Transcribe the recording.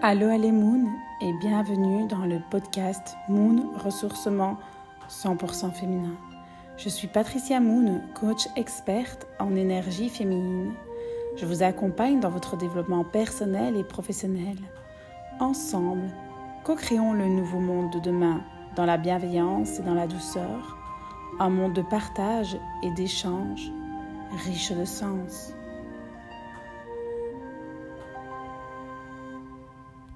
Allô les Moon et bienvenue dans le podcast Moon Ressourcement 100% féminin. Je suis Patricia Moon, coach experte en énergie féminine. Je vous accompagne dans votre développement personnel et professionnel. Ensemble, co-créons le nouveau monde de demain dans la bienveillance et dans la douceur, un monde de partage et d'échange riche de sens.